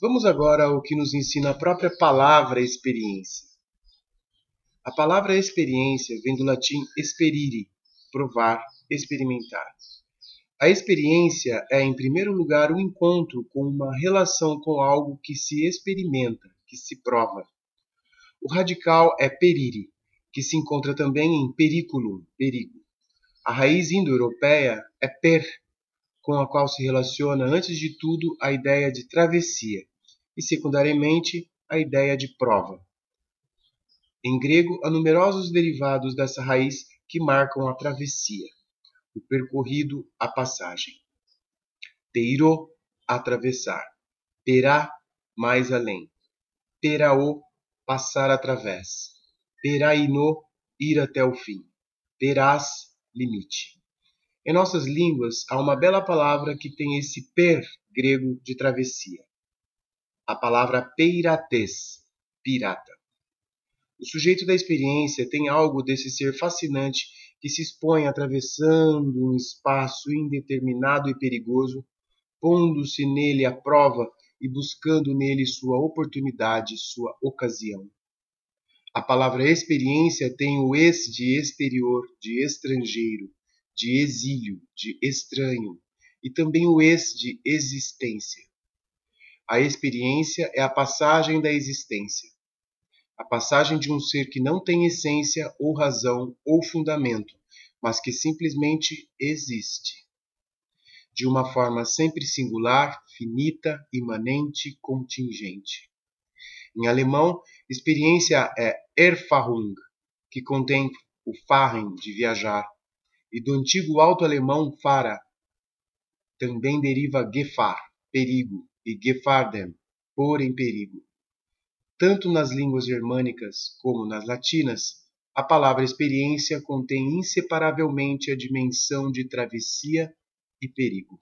Vamos agora ao que nos ensina a própria palavra experiência. A palavra experiência vem do latim esperire, provar, experimentar. A experiência é, em primeiro lugar, o um encontro com uma relação com algo que se experimenta, que se prova. O radical é perire, que se encontra também em periculum, perigo. A raiz indo-europeia é per, com a qual se relaciona, antes de tudo, a ideia de travessia e, secundariamente, a ideia de prova. Em grego, há numerosos derivados dessa raiz que marcam a travessia o percorrido, a passagem. Peiro, atravessar. Perá, mais além. Peraô, passar através. Peraino, ir até o fim. Perás, limite. Em nossas línguas há uma bela palavra que tem esse per grego de travessia. A palavra peirates, pirata. O sujeito da experiência tem algo desse ser fascinante que se expõe atravessando um espaço indeterminado e perigoso, pondo-se nele à prova e buscando nele sua oportunidade, sua ocasião. A palavra experiência tem o ex de exterior, de estrangeiro, de exílio, de estranho, e também o ex de existência. A experiência é a passagem da existência a passagem de um ser que não tem essência ou razão ou fundamento, mas que simplesmente existe. De uma forma sempre singular, finita, imanente, contingente. Em alemão, experiência é Erfahrung, que contém o Fahren, de viajar, e do antigo alto-alemão Fahrer, também deriva Gefahr, perigo, e Gefahrden, pôr em perigo. Tanto nas línguas germânicas como nas latinas, a palavra experiência contém inseparavelmente a dimensão de travessia e perigo.